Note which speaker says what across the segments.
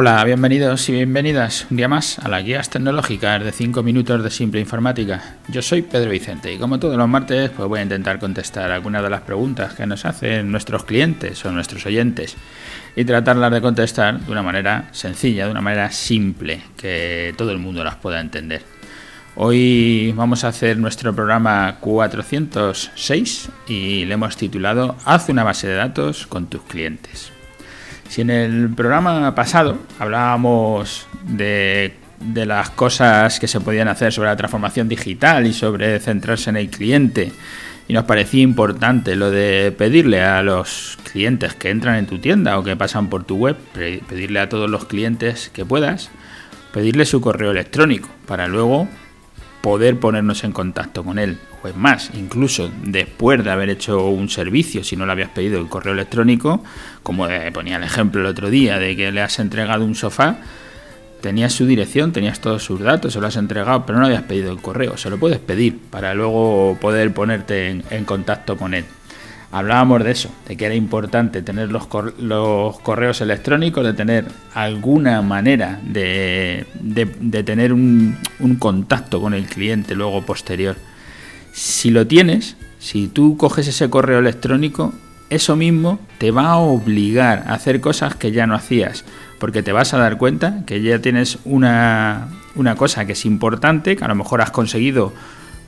Speaker 1: Hola, bienvenidos y bienvenidas un día más a las guías tecnológicas de 5 minutos de simple informática. Yo soy Pedro Vicente y como todos los martes pues voy a intentar contestar algunas de las preguntas que nos hacen nuestros clientes o nuestros oyentes y tratarlas de contestar de una manera sencilla, de una manera simple, que todo el mundo las pueda entender. Hoy vamos a hacer nuestro programa 406 y le hemos titulado Haz una base de datos con tus clientes. Si en el programa pasado hablábamos de, las cosas que se podían hacer sobre la transformación digital y sobre centrarse en el cliente, y nos parecía importante lo de pedirle a los clientes que entran en tu tienda o que pasan por tu web, pedirle a todos los clientes que puedas, pedirle su correo electrónico para luego poder ponernos en contacto con él. O es más, incluso después de haber hecho un servicio, si no le habías pedido el correo electrónico, como ponía el ejemplo el otro día de que le has entregado un sofá, tenías su dirección, tenías todos sus datos, se lo has entregado, pero no habías pedido el correo. Se lo puedes pedir para luego poder ponerte en contacto con él hablábamos de eso, de que era importante tener los, los correos electrónicos, de tener alguna manera de, de, tener un, un, contacto con el cliente luego posterior. Si lo tienes, si tú coges ese correo electrónico, eso mismo te va a obligar a hacer cosas que ya no hacías, porque te vas a dar cuenta que ya tienes una, una cosa que es importante, que a lo mejor has conseguido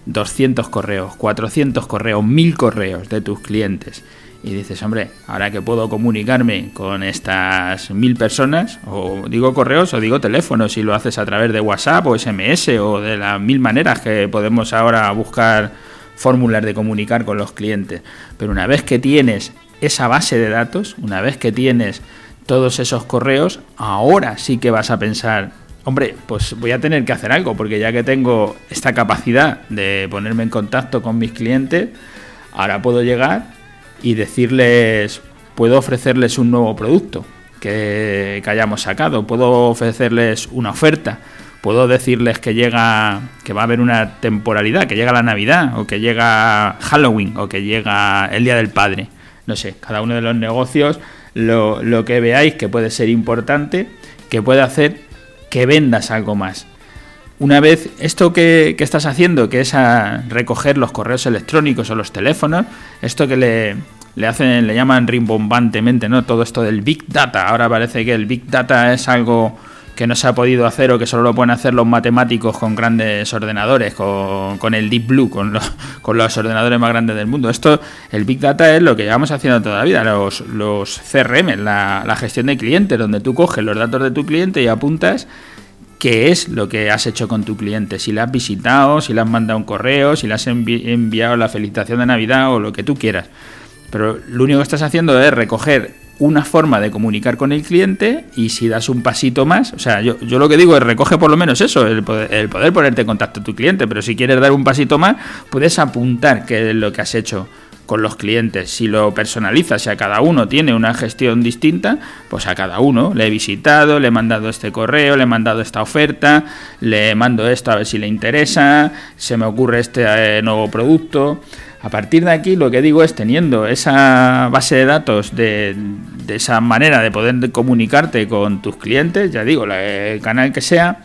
Speaker 1: 200 correos, 400 correos, 1000 correos de tus clientes y dices, hombre, ahora que puedo comunicarme con estas mil personas, o digo correos o digo teléfonos, si lo haces a través de WhatsApp o SMS o de las mil maneras que podemos ahora buscar fórmulas de comunicar con los clientes. Pero una vez que tienes esa base de datos, una vez que tienes todos esos correos, ahora sí que vas a pensar, hombre, pues voy a tener que hacer algo, porque ya que tengo esta capacidad de ponerme en contacto con mis clientes, ahora puedo llegar y decirles, puedo ofrecerles un nuevo producto que, hayamos sacado, puedo ofrecerles una oferta, puedo decirles que llega, que va a haber una temporalidad, que llega la Navidad, o que llega Halloween, o que llega el Día del Padre. No sé, cada uno de los negocios, lo, lo que veáis que puede ser importante, que puede hacer que vendas algo más. Una vez esto que, estás haciendo, que es a recoger los correos electrónicos o los teléfonos, esto que le, le hacen, le llaman rimbombantemente, ¿no? Todo esto del Big Data. Ahora parece que el Big Data es algo que no se ha podido hacer o que solo lo pueden hacer los matemáticos con grandes ordenadores, con, el Deep Blue, con los, con los ordenadores más grandes del mundo. Esto, el Big Data es lo que llevamos haciendo toda la vida, los, los CRM, la, la gestión de clientes, donde tú coges los datos de tu cliente y apuntas qué es lo que has hecho con tu cliente, si le has visitado, si le has mandado un correo, si le has enviado la felicitación de Navidad o lo que tú quieras. Pero lo único que estás haciendo es recoger una forma de comunicar con el cliente y si das un pasito más, o sea, yo, yo lo que digo es recoge por lo menos eso, el poder, el poder ponerte en contacto a tu cliente, pero si quieres dar un pasito más, puedes apuntar qué es lo que has hecho con los clientes. Si lo personalizas, si a cada uno tiene una gestión distinta, pues a cada uno le he visitado, le he mandado este correo, le he mandado esta oferta, le mando esto a ver si le interesa, se me ocurre este eh, nuevo producto. A partir de aquí lo que digo es teniendo esa base de datos de, de esa manera de poder comunicarte con tus clientes, ya digo, el canal que sea,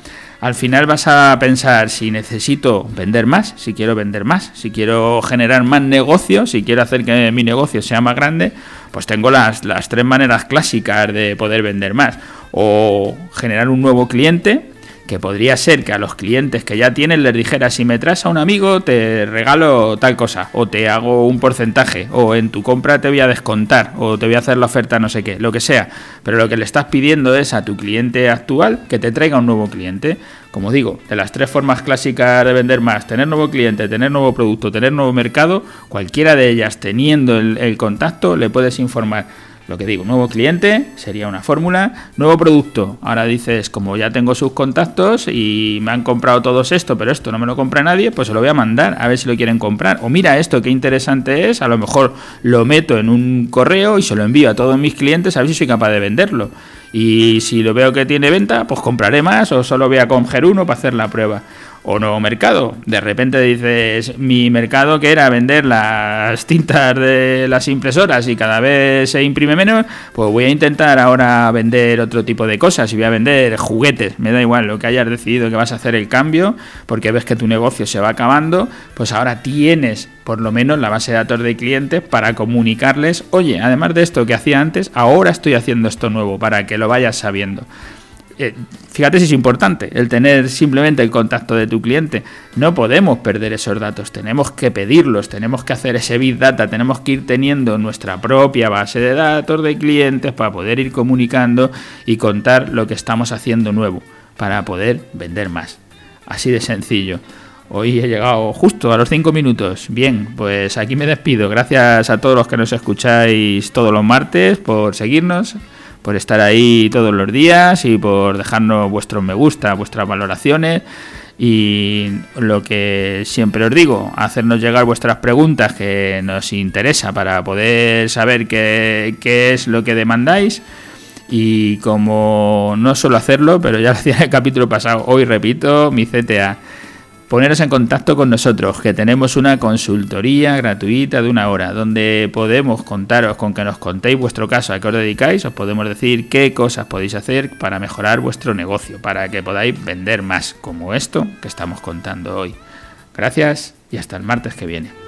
Speaker 1: al final vas a pensar si necesito vender más, si quiero vender más, si quiero generar más negocio, si quiero hacer que mi negocio sea más grande, pues tengo las, las tres maneras clásicas de poder vender más. O generar un nuevo cliente, que podría ser que a los clientes que ya tienen les dijera si me traes a un amigo te regalo tal cosa o te hago un porcentaje o en tu compra te voy a descontar o te voy a hacer la oferta no sé qué, lo que sea. Pero lo que le estás pidiendo es a tu cliente actual que te traiga un nuevo cliente. Como digo, de las tres formas clásicas de vender más, tener nuevo cliente, tener nuevo producto, tener nuevo mercado, cualquiera de ellas teniendo el, el contacto le puedes informar lo que digo, nuevo cliente sería una fórmula, nuevo producto. Ahora dices, como ya tengo sus contactos y me han comprado todos esto, pero esto no me lo compra nadie, pues se lo voy a mandar a ver si lo quieren comprar. O mira esto, qué interesante es, a lo mejor lo meto en un correo y se lo envío a todos mis clientes a ver si soy capaz de venderlo. Y si lo veo que tiene venta, pues compraré más o solo voy a coger uno para hacer la prueba. O nuevo mercado. De repente dices, mi mercado que era vender las tintas de las impresoras y cada vez se imprime menos, pues voy a intentar ahora vender otro tipo de cosas y voy a vender juguetes. Me da igual lo que hayas decidido que vas a hacer el cambio, porque ves que tu negocio se va acabando, pues ahora tienes por lo menos la base de datos de clientes para comunicarles, oye, además de esto que hacía antes, ahora estoy haciendo esto nuevo, para que lo vayas sabiendo. Eh, fíjate si es importante el tener simplemente el contacto de tu cliente. No podemos perder esos datos, tenemos que pedirlos, tenemos que hacer ese big data, tenemos que ir teniendo nuestra propia base de datos de clientes para poder ir comunicando y contar lo que estamos haciendo nuevo, para poder vender más. Así de sencillo. Hoy he llegado justo a los 5 minutos. Bien, pues aquí me despido. Gracias a todos los que nos escucháis todos los martes por seguirnos por estar ahí todos los días y por dejarnos vuestros me gusta, vuestras valoraciones. Y lo que siempre os digo, hacernos llegar vuestras preguntas que nos interesa para poder saber qué, qué es lo que demandáis. Y como no suelo hacerlo, pero ya lo hacía en el capítulo pasado, hoy repito mi CTA poneros en contacto con nosotros, que tenemos una consultoría gratuita de una hora, donde podemos contaros con que nos contéis vuestro caso, a qué os dedicáis, os podemos decir qué cosas podéis hacer para mejorar vuestro negocio, para que podáis vender más, como esto que estamos contando hoy. Gracias y hasta el martes que viene.